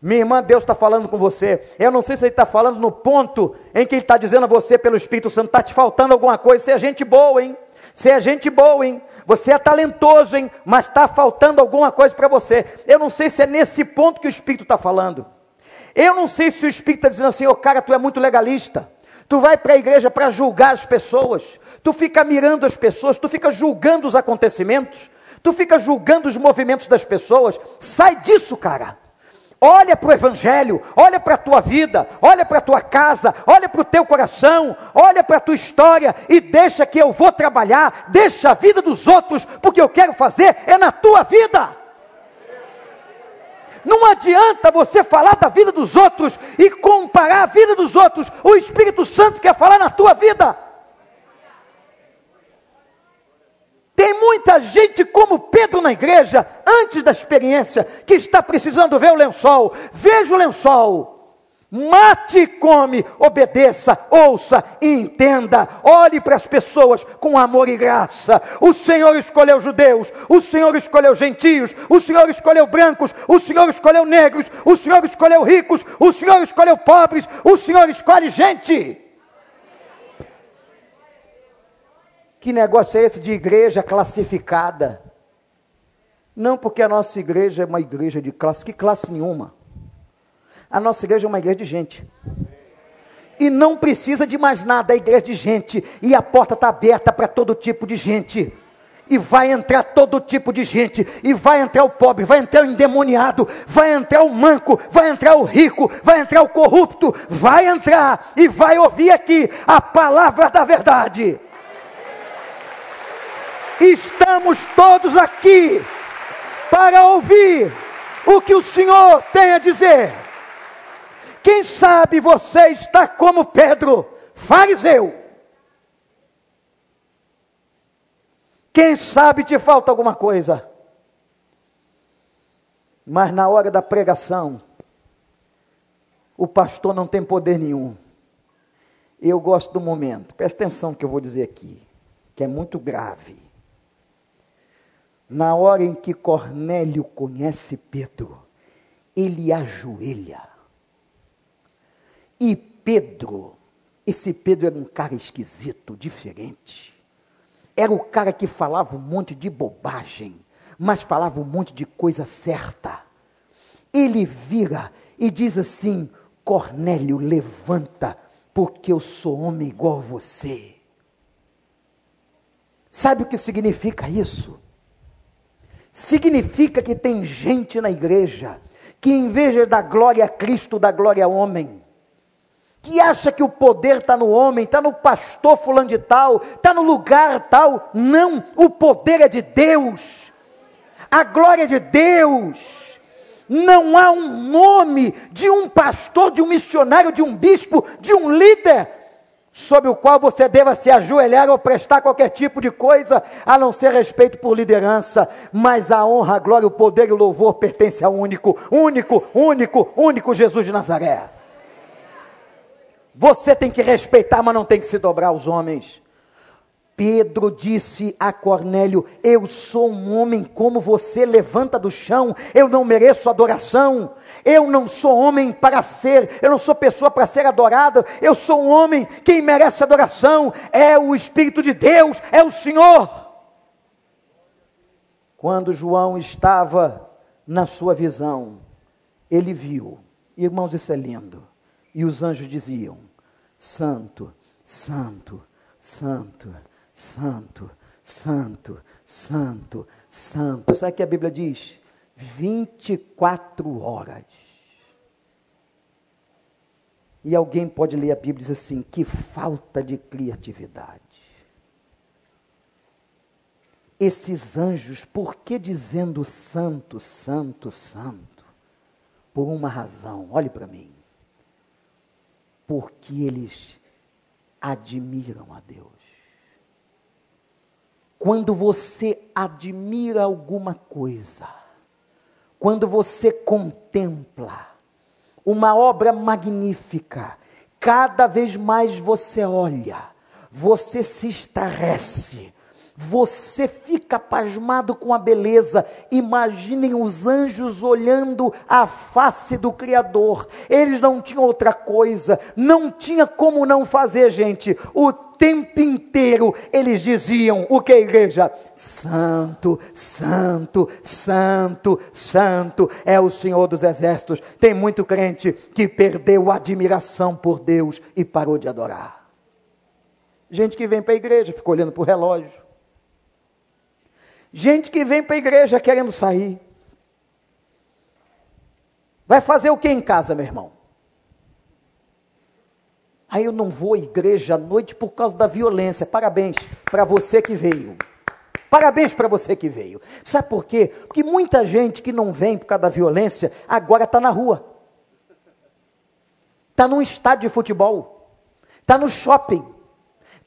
Minha irmã, Deus está falando com você. Eu não sei se Ele está falando no ponto em que Ele está dizendo a você pelo Espírito Santo, está te faltando alguma coisa. Você é gente boa, hein? Você é gente boa, hein? Você é talentoso, hein? Mas está faltando alguma coisa para você. Eu não sei se é nesse ponto que o Espírito está falando. Eu não sei se o Espírito está dizendo assim, ô oh, cara, tu é muito legalista. Tu vai para a igreja para julgar as pessoas. Tu fica mirando as pessoas, tu fica julgando os acontecimentos. Tu fica julgando os movimentos das pessoas. Sai disso, cara. Olha para o Evangelho, olha para a tua vida, olha para a tua casa, olha para o teu coração, olha para a tua história e deixa que eu vou trabalhar, deixa a vida dos outros, porque eu quero fazer é na tua vida. Não adianta você falar da vida dos outros e comparar a vida dos outros, o Espírito Santo quer falar na tua vida. Tem muita gente como Pedro na igreja, antes da experiência, que está precisando ver o lençol. Veja o lençol. Mate e come, obedeça, ouça e entenda. Olhe para as pessoas com amor e graça. O Senhor escolheu judeus, o Senhor escolheu gentios, o Senhor escolheu brancos, o Senhor escolheu negros, o Senhor escolheu ricos, o Senhor escolheu pobres, o Senhor escolhe gente. Que negócio é esse de igreja classificada? Não porque a nossa igreja é uma igreja de classe, que classe nenhuma. A nossa igreja é uma igreja de gente. E não precisa de mais nada, é igreja de gente. E a porta está aberta para todo tipo de gente. E vai entrar todo tipo de gente. E vai entrar o pobre, vai entrar o endemoniado, vai entrar o manco, vai entrar o rico, vai entrar o corrupto. Vai entrar e vai ouvir aqui a palavra da verdade. Estamos todos aqui para ouvir o que o Senhor tem a dizer. Quem sabe você está como Pedro, fariseu. Quem sabe te falta alguma coisa. Mas na hora da pregação, o pastor não tem poder nenhum. Eu gosto do momento, presta atenção que eu vou dizer aqui, que é muito grave. Na hora em que Cornélio conhece Pedro, ele ajoelha e Pedro, esse Pedro era um cara esquisito, diferente. Era o cara que falava um monte de bobagem, mas falava um monte de coisa certa. Ele vira e diz assim: Cornélio, levanta, porque eu sou homem igual a você. Sabe o que significa isso? Significa que tem gente na igreja que, em vez de dar glória a Cristo, dá glória ao homem que acha que o poder está no homem, está no pastor fulano de tal, está no lugar tal. Não, o poder é de Deus, a glória é de Deus. Não há um nome de um pastor, de um missionário, de um bispo, de um líder, sobre o qual você deva se ajoelhar ou prestar qualquer tipo de coisa, a não ser respeito por liderança, mas a honra, a glória, o poder e o louvor pertence ao único, único, único, único Jesus de Nazaré. Você tem que respeitar, mas não tem que se dobrar aos homens. Pedro disse a Cornélio: Eu sou um homem como você, levanta do chão, eu não mereço adoração, eu não sou homem para ser, eu não sou pessoa para ser adorada, eu sou um homem, quem merece adoração é o Espírito de Deus, é o Senhor. Quando João estava na sua visão, ele viu, irmãos, isso é lindo, e os anjos diziam: Santo, Santo, Santo, Santo, Santo, Santo, Santo. Sabe o que a Bíblia diz? 24 horas. E alguém pode ler a Bíblia e dizer assim: que falta de criatividade. Esses anjos, por que dizendo santo, santo, santo? Por uma razão, olhe para mim porque eles admiram a Deus. Quando você admira alguma coisa, quando você contempla uma obra magnífica, cada vez mais você olha, você se estarrece, você fica pasmado com a beleza. Imaginem os anjos olhando a face do Criador. Eles não tinham outra coisa, não tinha como não fazer, gente. O tempo inteiro eles diziam o que a igreja? Santo, Santo, Santo, Santo é o Senhor dos Exércitos. Tem muito crente que perdeu a admiração por Deus e parou de adorar. Gente que vem para a igreja, fica olhando para o relógio Gente que vem para a igreja querendo sair. Vai fazer o que em casa, meu irmão? Aí eu não vou à igreja à noite por causa da violência. Parabéns para você que veio. Parabéns para você que veio. Sabe por quê? Porque muita gente que não vem por causa da violência agora está na rua. Está num estádio de futebol. Está no shopping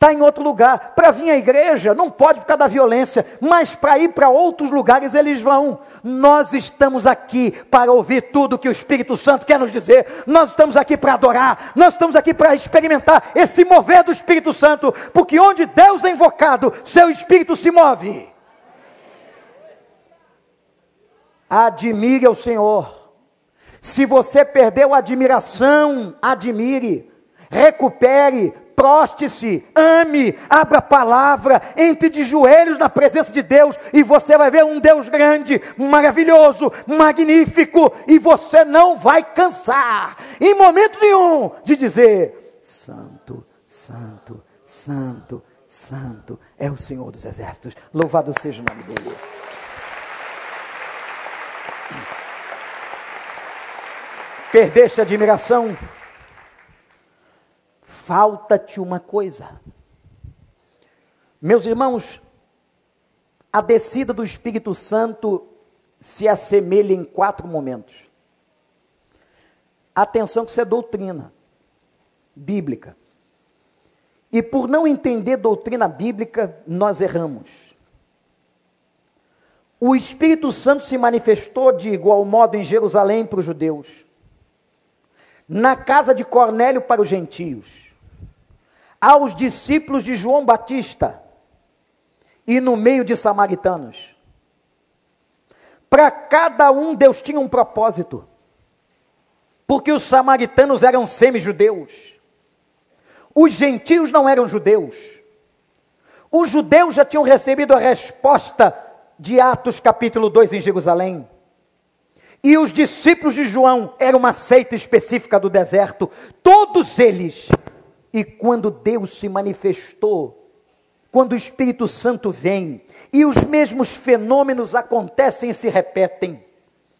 está em outro lugar. Para vir à igreja, não pode por causa da violência, mas para ir para outros lugares eles vão. Nós estamos aqui para ouvir tudo que o Espírito Santo quer nos dizer. Nós estamos aqui para adorar, nós estamos aqui para experimentar esse mover do Espírito Santo, porque onde Deus é invocado, seu Espírito se move. Admire o Senhor. Se você perdeu a admiração, admire, recupere, proste-se, ame, abra a palavra, entre de joelhos na presença de Deus e você vai ver um Deus grande, maravilhoso, magnífico e você não vai cansar em momento nenhum de dizer: Santo, Santo, Santo, Santo é o Senhor dos Exércitos. Louvado seja o nome dele. Perdeste a admiração? Falta-te uma coisa. Meus irmãos, a descida do Espírito Santo se assemelha em quatro momentos. Atenção que isso é doutrina bíblica. E por não entender doutrina bíblica, nós erramos. O Espírito Santo se manifestou de igual modo em Jerusalém para os judeus, na casa de Cornélio para os gentios aos discípulos de João Batista e no meio de samaritanos. Para cada um, Deus tinha um propósito, porque os samaritanos eram semi-judeus, os gentios não eram judeus. Os judeus já tinham recebido a resposta de Atos capítulo 2 em Jerusalém. E os discípulos de João eram uma seita específica do deserto. Todos eles e quando Deus se manifestou, quando o Espírito Santo vem e os mesmos fenômenos acontecem e se repetem,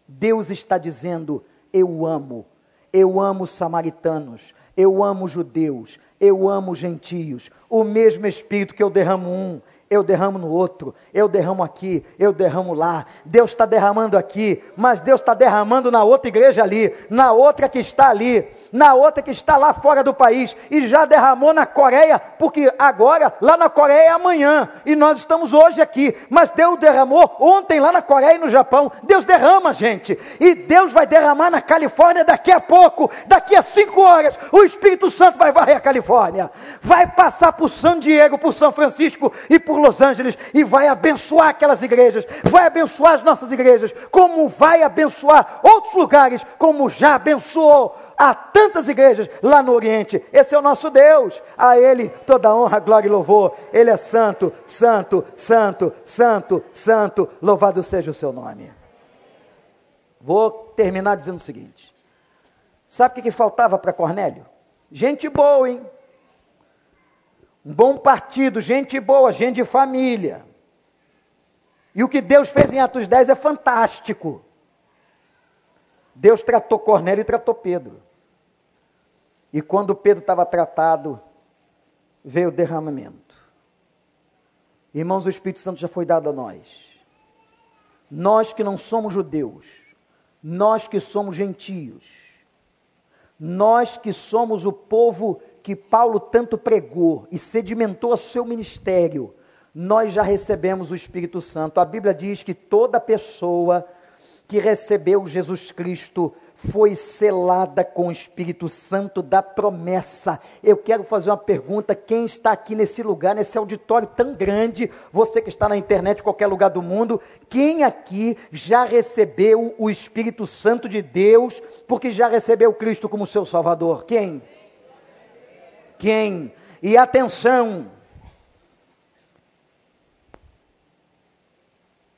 Deus está dizendo: Eu amo, eu amo os samaritanos, eu amo judeus, eu amo os gentios. O mesmo Espírito que eu derramo um, eu derramo no outro, eu derramo aqui, eu derramo lá. Deus está derramando aqui, mas Deus está derramando na outra igreja ali, na outra que está ali na outra que está lá fora do país e já derramou na Coreia, porque agora lá na Coreia é amanhã e nós estamos hoje aqui, mas Deus derramou ontem lá na Coreia e no Japão. Deus derrama, gente, e Deus vai derramar na Califórnia daqui a pouco, daqui a cinco horas. O Espírito Santo vai varrer a Califórnia, vai passar por San Diego, por São Francisco e por Los Angeles e vai abençoar aquelas igrejas, vai abençoar as nossas igrejas, como vai abençoar outros lugares, como já abençoou Há tantas igrejas lá no Oriente. Esse é o nosso Deus. A Ele toda honra, glória e louvor. Ele é santo, santo, santo, santo, santo. Louvado seja o seu nome. Vou terminar dizendo o seguinte: sabe o que, que faltava para Cornélio? Gente boa, hein? Um bom partido, gente boa, gente de família. E o que Deus fez em Atos 10 é fantástico. Deus tratou Cornélio e tratou Pedro. E quando Pedro estava tratado, veio o derramamento. Irmãos, o Espírito Santo já foi dado a nós. Nós que não somos judeus, nós que somos gentios, nós que somos o povo que Paulo tanto pregou e sedimentou a seu ministério, nós já recebemos o Espírito Santo. A Bíblia diz que toda pessoa que recebeu Jesus Cristo foi selada com o Espírito Santo da promessa. Eu quero fazer uma pergunta: quem está aqui nesse lugar, nesse auditório tão grande, você que está na internet, qualquer lugar do mundo, quem aqui já recebeu o Espírito Santo de Deus, porque já recebeu Cristo como seu Salvador? Quem? Quem? E atenção,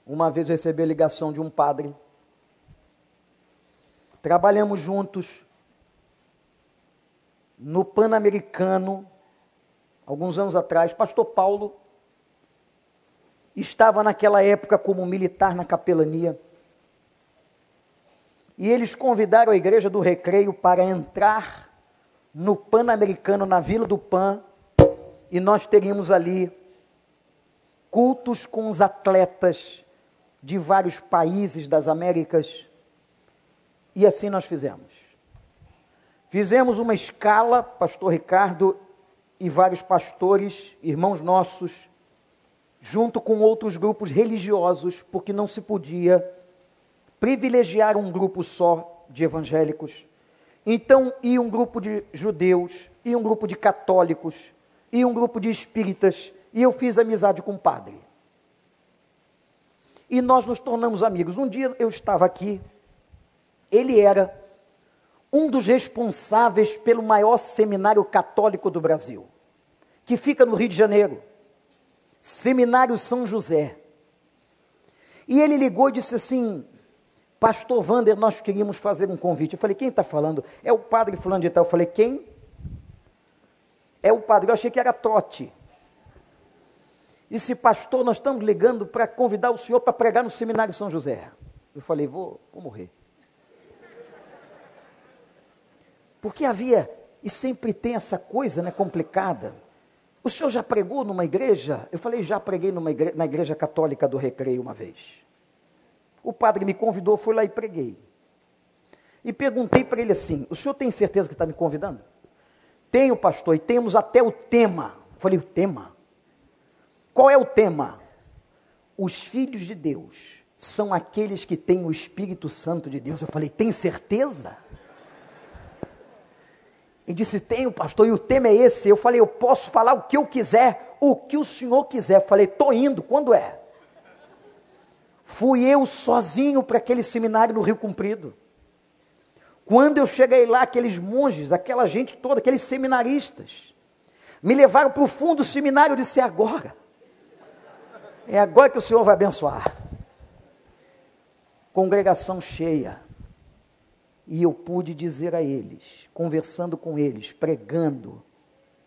uma vez eu recebi a ligação de um padre Trabalhamos juntos no Pan-Americano, alguns anos atrás. Pastor Paulo estava naquela época como militar na capelania. E eles convidaram a igreja do Recreio para entrar no Pan-Americano, na Vila do Pan, e nós teríamos ali cultos com os atletas de vários países das Américas e assim nós fizemos. Fizemos uma escala, pastor Ricardo e vários pastores, irmãos nossos, junto com outros grupos religiosos, porque não se podia privilegiar um grupo só de evangélicos. Então, ia um grupo de judeus, e um grupo de católicos, e um grupo de espíritas, e eu fiz amizade com o padre. E nós nos tornamos amigos. Um dia eu estava aqui, ele era um dos responsáveis pelo maior seminário católico do Brasil, que fica no Rio de Janeiro, Seminário São José. E ele ligou e disse assim: Pastor Wander, nós queríamos fazer um convite. Eu falei: Quem está falando? É o padre Fulano de Tal. Eu falei: Quem? É o padre. Eu achei que era Tote. Disse, pastor, nós estamos ligando para convidar o senhor para pregar no seminário São José. Eu falei: Vou, vou morrer. Porque havia, e sempre tem essa coisa né, complicada. O senhor já pregou numa igreja? Eu falei, já preguei na igreja católica do Recreio uma vez. O padre me convidou, fui lá e preguei. E perguntei para ele assim: o senhor tem certeza que está me convidando? Tenho, pastor, e temos até o tema. Eu falei, o tema? Qual é o tema? Os filhos de Deus são aqueles que têm o Espírito Santo de Deus. Eu falei, tem certeza? E disse: Tenho, pastor, e o tema é esse. Eu falei: Eu posso falar o que eu quiser, o que o senhor quiser. Eu falei: Estou indo, quando é? Fui eu sozinho para aquele seminário no Rio Comprido. Quando eu cheguei lá, aqueles monges, aquela gente toda, aqueles seminaristas, me levaram para o fundo do seminário. Eu disse: É agora. É agora que o Senhor vai abençoar. Congregação cheia e eu pude dizer a eles, conversando com eles, pregando,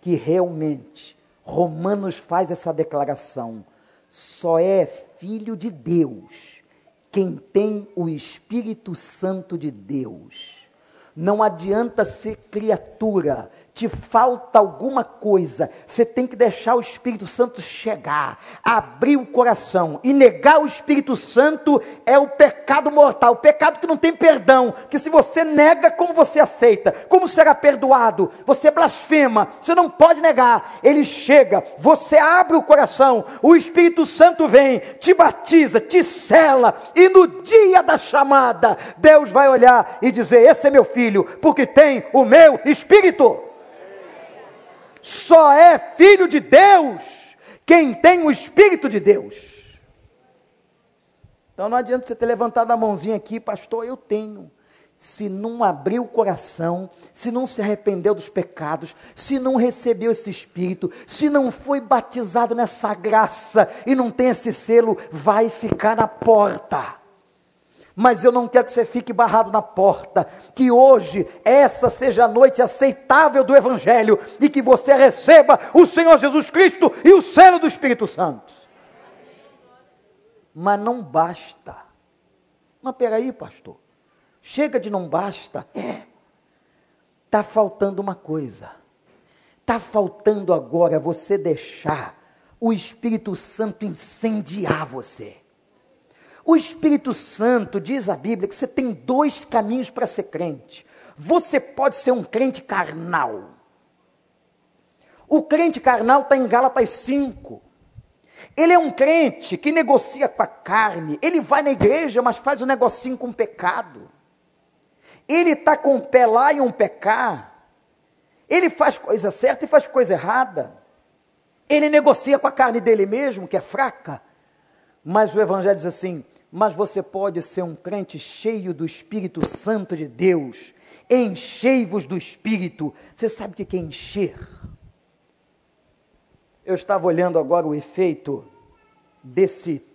que realmente Romanos faz essa declaração: só é filho de Deus quem tem o Espírito Santo de Deus. Não adianta ser criatura, te falta alguma coisa, você tem que deixar o Espírito Santo chegar, abrir o coração e negar o Espírito Santo é o pecado mortal, o pecado que não tem perdão, que se você nega, como você aceita? Como será perdoado? Você blasfema, você não pode negar. Ele chega, você abre o coração, o Espírito Santo vem, te batiza, te sela e no dia da chamada, Deus vai olhar e dizer: "Esse é meu filho, porque tem o meu espírito" só é filho de Deus quem tem o Espírito de Deus. Então não adianta você ter levantado a mãozinha aqui, pastor, eu tenho. Se não abriu o coração, se não se arrependeu dos pecados, se não recebeu esse Espírito, se não foi batizado nessa graça e não tem esse selo, vai ficar na porta mas eu não quero que você fique barrado na porta. Que hoje essa seja a noite aceitável do Evangelho e que você receba o Senhor Jesus Cristo e o selo do Espírito Santo. Mas não basta. Mas peraí, pastor. Chega de não basta. É. Está faltando uma coisa. Está faltando agora você deixar o Espírito Santo incendiar você. O Espírito Santo diz a Bíblia que você tem dois caminhos para ser crente. Você pode ser um crente carnal. O crente carnal está em Gálatas 5. Ele é um crente que negocia com a carne. Ele vai na igreja, mas faz um negocinho com o pecado. Ele está com o pé lá e um pecar. Ele faz coisa certa e faz coisa errada. Ele negocia com a carne dele mesmo, que é fraca. Mas o Evangelho diz assim: mas você pode ser um crente cheio do Espírito Santo de Deus. Enchei-vos do Espírito. Você sabe o que é encher? Eu estava olhando agora o efeito desse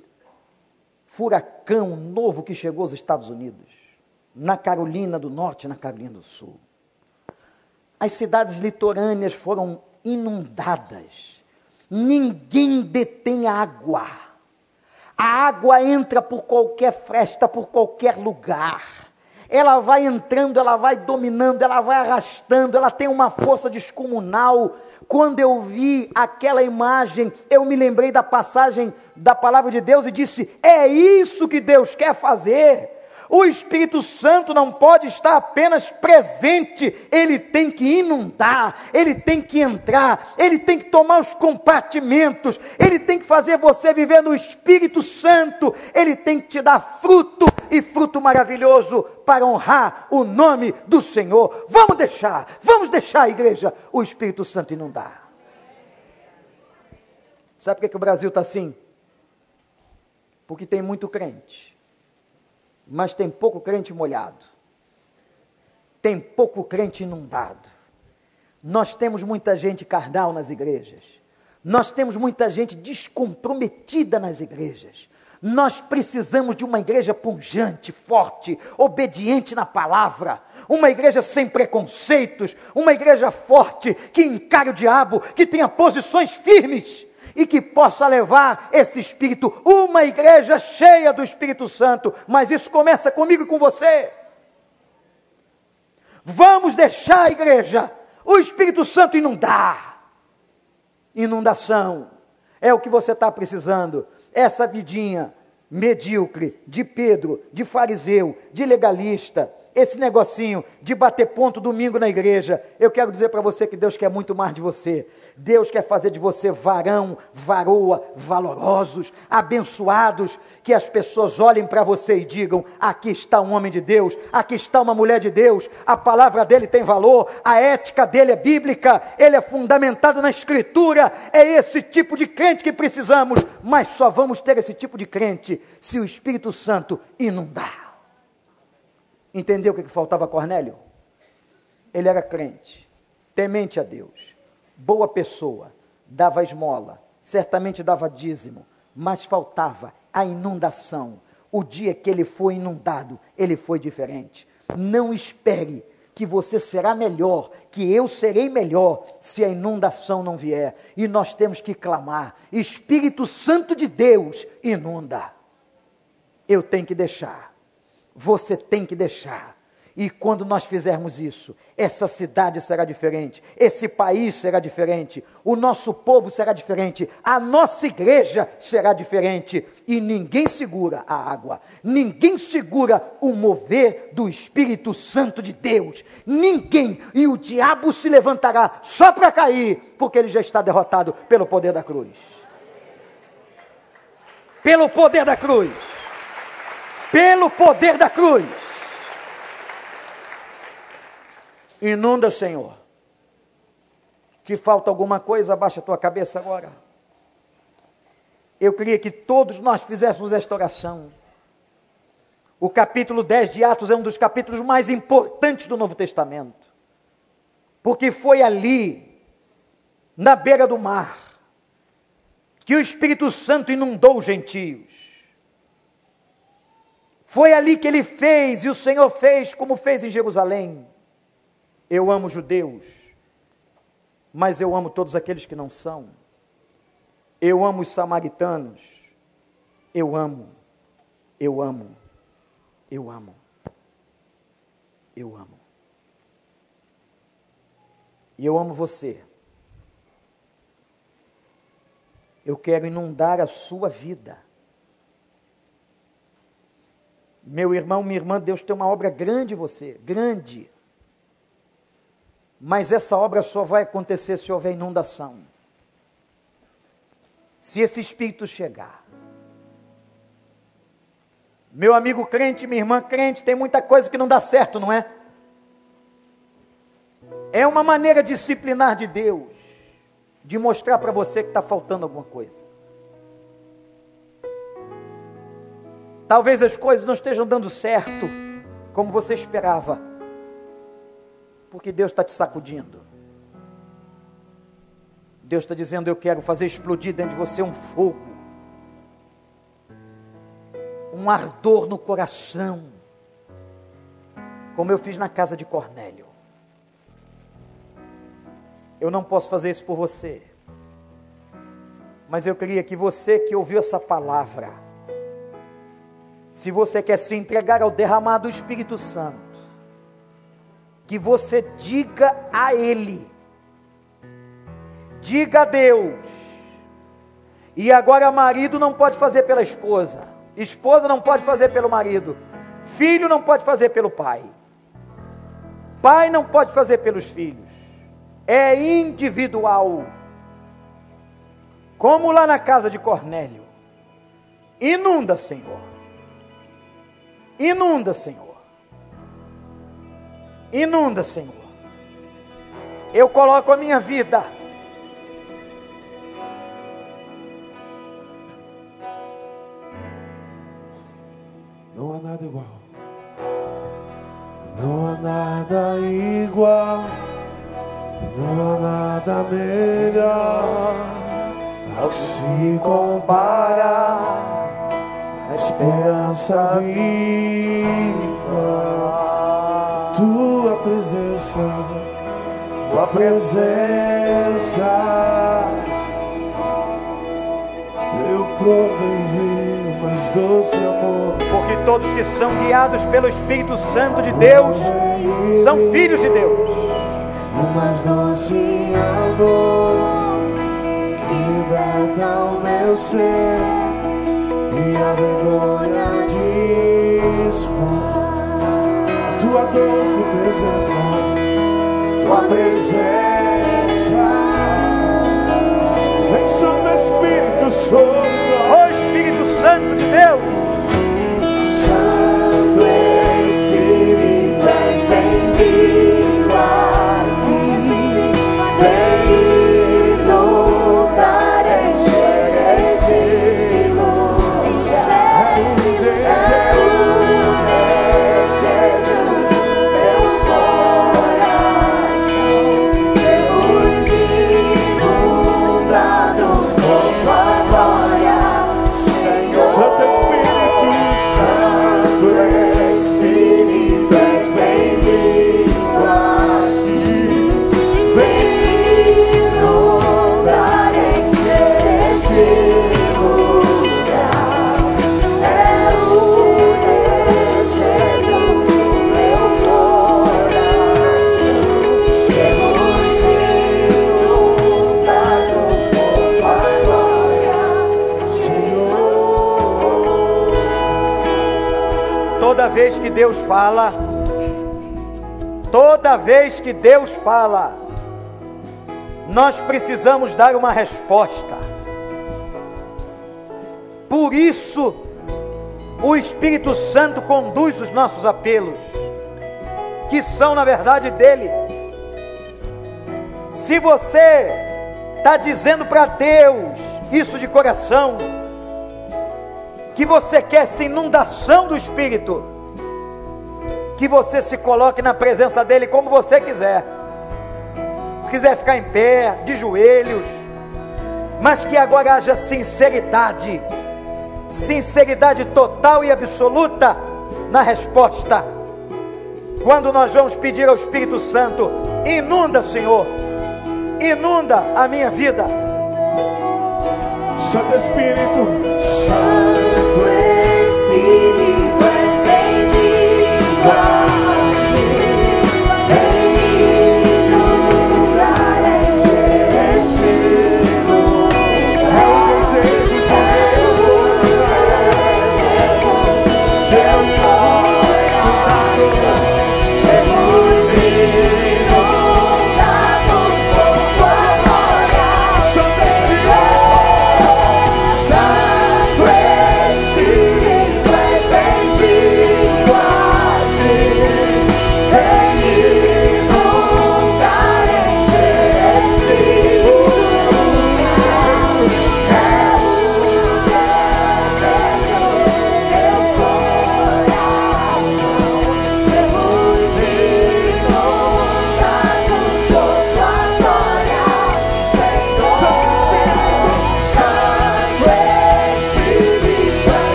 furacão novo que chegou aos Estados Unidos, na Carolina do Norte na Carolina do Sul. As cidades litorâneas foram inundadas. Ninguém detém água a água entra por qualquer fresta, por qualquer lugar. Ela vai entrando, ela vai dominando, ela vai arrastando, ela tem uma força descomunal. Quando eu vi aquela imagem, eu me lembrei da passagem da palavra de Deus e disse: É isso que Deus quer fazer. O Espírito Santo não pode estar apenas presente, ele tem que inundar, ele tem que entrar, ele tem que tomar os compartimentos, ele tem que fazer você viver no Espírito Santo, ele tem que te dar fruto e fruto maravilhoso para honrar o nome do Senhor. Vamos deixar, vamos deixar a igreja, o Espírito Santo inundar. Sabe por que, que o Brasil está assim? Porque tem muito crente, mas tem pouco crente molhado, tem pouco crente inundado. Nós temos muita gente carnal nas igrejas, nós temos muita gente descomprometida nas igrejas. Nós precisamos de uma igreja punjante, forte, obediente na palavra, uma igreja sem preconceitos, uma igreja forte que encare o diabo, que tenha posições firmes e que possa levar esse espírito, uma igreja cheia do Espírito Santo, mas isso começa comigo e com você. Vamos deixar a igreja, o Espírito Santo inundar. Inundação é o que você está precisando. Essa vidinha medíocre de Pedro, de fariseu, de legalista, esse negocinho de bater ponto domingo na igreja, eu quero dizer para você que Deus quer muito mais de você. Deus quer fazer de você varão, varoa, valorosos, abençoados, que as pessoas olhem para você e digam: aqui está um homem de Deus, aqui está uma mulher de Deus, a palavra dele tem valor, a ética dele é bíblica, ele é fundamentado na Escritura. É esse tipo de crente que precisamos, mas só vamos ter esse tipo de crente se o Espírito Santo inundar. Entendeu o que faltava a Cornélio? Ele era crente, temente a Deus, boa pessoa, dava esmola, certamente dava dízimo, mas faltava a inundação. O dia que ele foi inundado, ele foi diferente. Não espere que você será melhor, que eu serei melhor, se a inundação não vier. E nós temos que clamar: Espírito Santo de Deus, inunda. Eu tenho que deixar você tem que deixar. E quando nós fizermos isso, essa cidade será diferente, esse país será diferente, o nosso povo será diferente, a nossa igreja será diferente, e ninguém segura a água, ninguém segura o mover do Espírito Santo de Deus, ninguém, e o diabo se levantará só para cair, porque ele já está derrotado pelo poder da cruz. Pelo poder da cruz pelo poder da cruz. Inunda, Senhor. Te falta alguma coisa? Abaixa a tua cabeça agora. Eu queria que todos nós fizéssemos esta oração. O capítulo 10 de Atos é um dos capítulos mais importantes do Novo Testamento. Porque foi ali, na beira do mar, que o Espírito Santo inundou os gentios. Foi ali que ele fez, e o Senhor fez como fez em Jerusalém. Eu amo judeus, mas eu amo todos aqueles que não são. Eu amo os samaritanos. Eu amo, eu amo, eu amo, eu amo. E eu amo você. Eu quero inundar a sua vida. Meu irmão, minha irmã, Deus tem uma obra grande em você, grande. Mas essa obra só vai acontecer se houver inundação. Se esse espírito chegar. Meu amigo crente, minha irmã crente, tem muita coisa que não dá certo, não é? É uma maneira disciplinar de Deus, de mostrar para você que está faltando alguma coisa. Talvez as coisas não estejam dando certo como você esperava, porque Deus está te sacudindo. Deus está dizendo: Eu quero fazer explodir dentro de você um fogo, um ardor no coração, como eu fiz na casa de Cornélio. Eu não posso fazer isso por você, mas eu queria que você que ouviu essa palavra, se você quer se entregar ao derramar do Espírito Santo, que você diga a Ele, diga a Deus, e agora marido não pode fazer pela esposa, esposa não pode fazer pelo marido, Filho não pode fazer pelo pai. Pai não pode fazer pelos filhos. É individual. Como lá na casa de Cornélio. Inunda, Senhor. Inunda, Senhor. Inunda, Senhor. Eu coloco a minha vida. Não há nada igual. Não há nada igual. Não há nada melhor ao se comparar. A esperança viva, tua presença, tua presença. Eu provei mais doce amor. Porque todos que são guiados pelo Espírito Santo de Deus são filhos de Deus. O mais doce amor que liberta o meu ser presença, tua presença. Vem Santo Espírito sobre nós. Espírito Santo de Deus. Deus fala, toda vez que Deus fala, nós precisamos dar uma resposta. Por isso, o Espírito Santo conduz os nossos apelos, que são na verdade dele. Se você está dizendo para Deus isso de coração, que você quer essa inundação do Espírito, que você se coloque na presença dele como você quiser. Se quiser ficar em pé, de joelhos, mas que agora haja sinceridade, sinceridade total e absoluta na resposta. Quando nós vamos pedir ao Espírito Santo, inunda, Senhor, inunda a minha vida. Santo Espírito, Santo Espírito,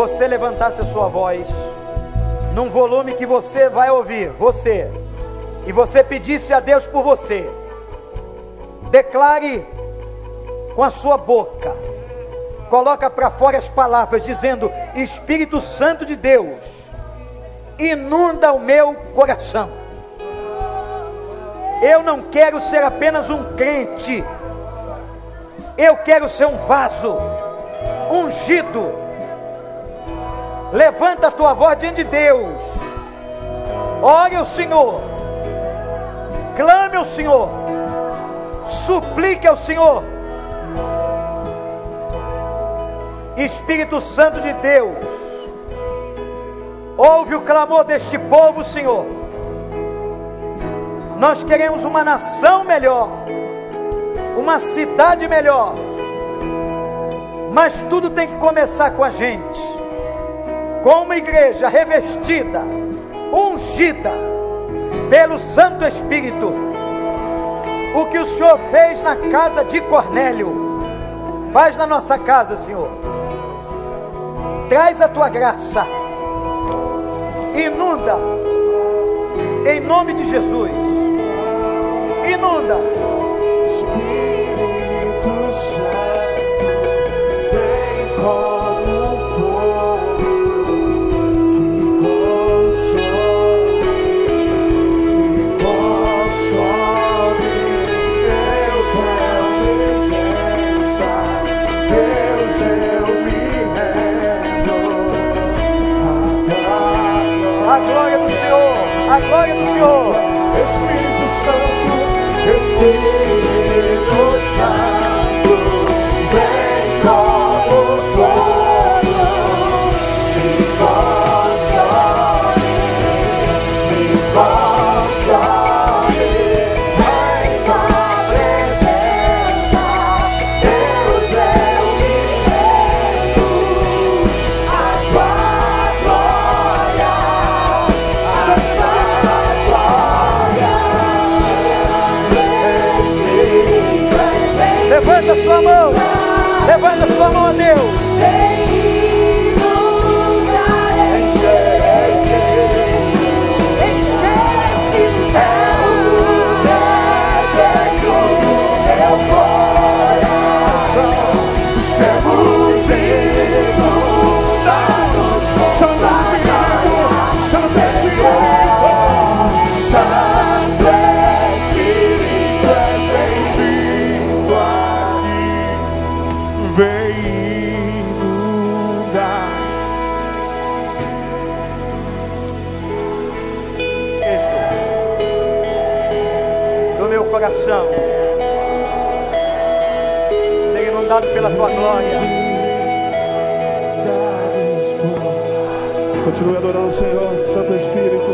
você levantasse a sua voz num volume que você vai ouvir, você, e você pedisse a Deus por você, declare com a sua boca, coloca para fora as palavras, dizendo: Espírito Santo de Deus, inunda o meu coração. Eu não quero ser apenas um crente, eu quero ser um vaso ungido. Levanta a tua voz diante de Deus. Ore ao Senhor. Clame ao Senhor. Suplique ao Senhor. Espírito Santo de Deus. Ouve o clamor deste povo, Senhor. Nós queremos uma nação melhor, uma cidade melhor. Mas tudo tem que começar com a gente, com uma igreja revestida, ungida pelo Santo Espírito. O que o Senhor fez na casa de Cornélio, faz na nossa casa, Senhor. Traz a tua graça, inunda, em nome de Jesus, inunda. Espírito Santo, vem como a glória do Senhor. Espírito Santo, Espírito Santo, pela tua glória. Continue adorando o Senhor, Santo Espírito.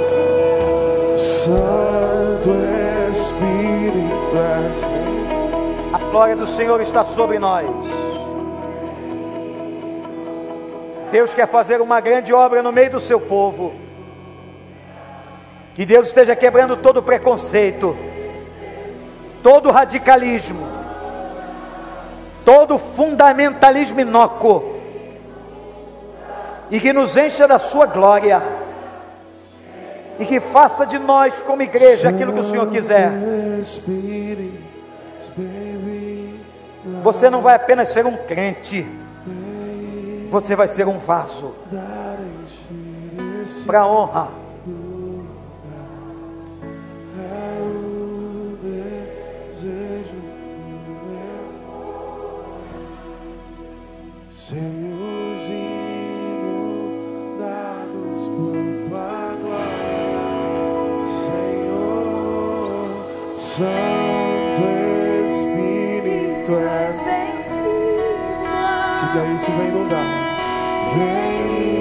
Santo Espírito, és A glória do Senhor está sobre nós. Deus quer fazer uma grande obra no meio do seu povo. Que Deus esteja quebrando todo preconceito, todo radicalismo, todo fundamentalismo inócuo. E que nos encha da sua glória. E que faça de nós, como igreja, aquilo que o Senhor quiser. Você não vai apenas ser um crente, você vai ser um vaso para honra, Diga isso, vem inundar. Vem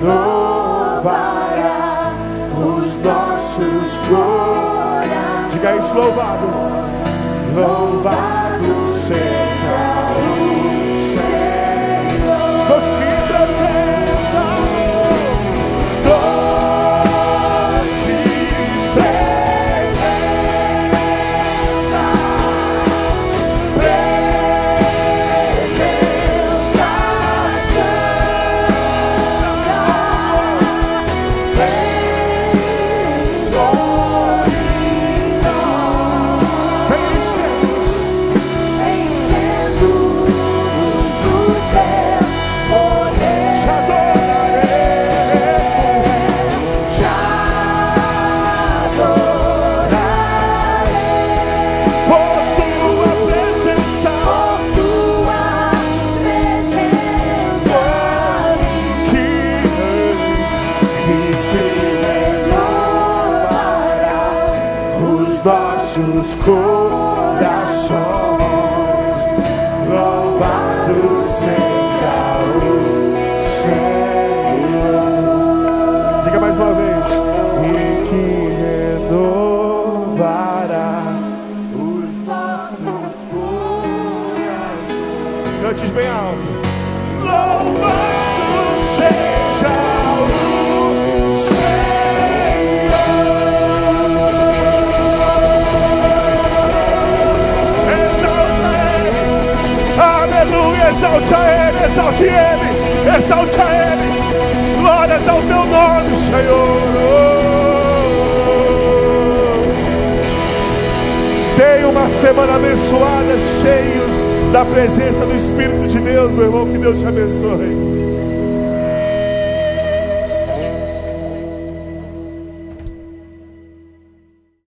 renovará os nossos corações. Diga isso, louvado. Louvado seja. school. Exalte a Ele, exalte Ele, exalte a Ele. Glórias ao teu nome, Senhor. Tenha uma semana abençoada, cheio da presença do Espírito de Deus, meu irmão. Que Deus te abençoe.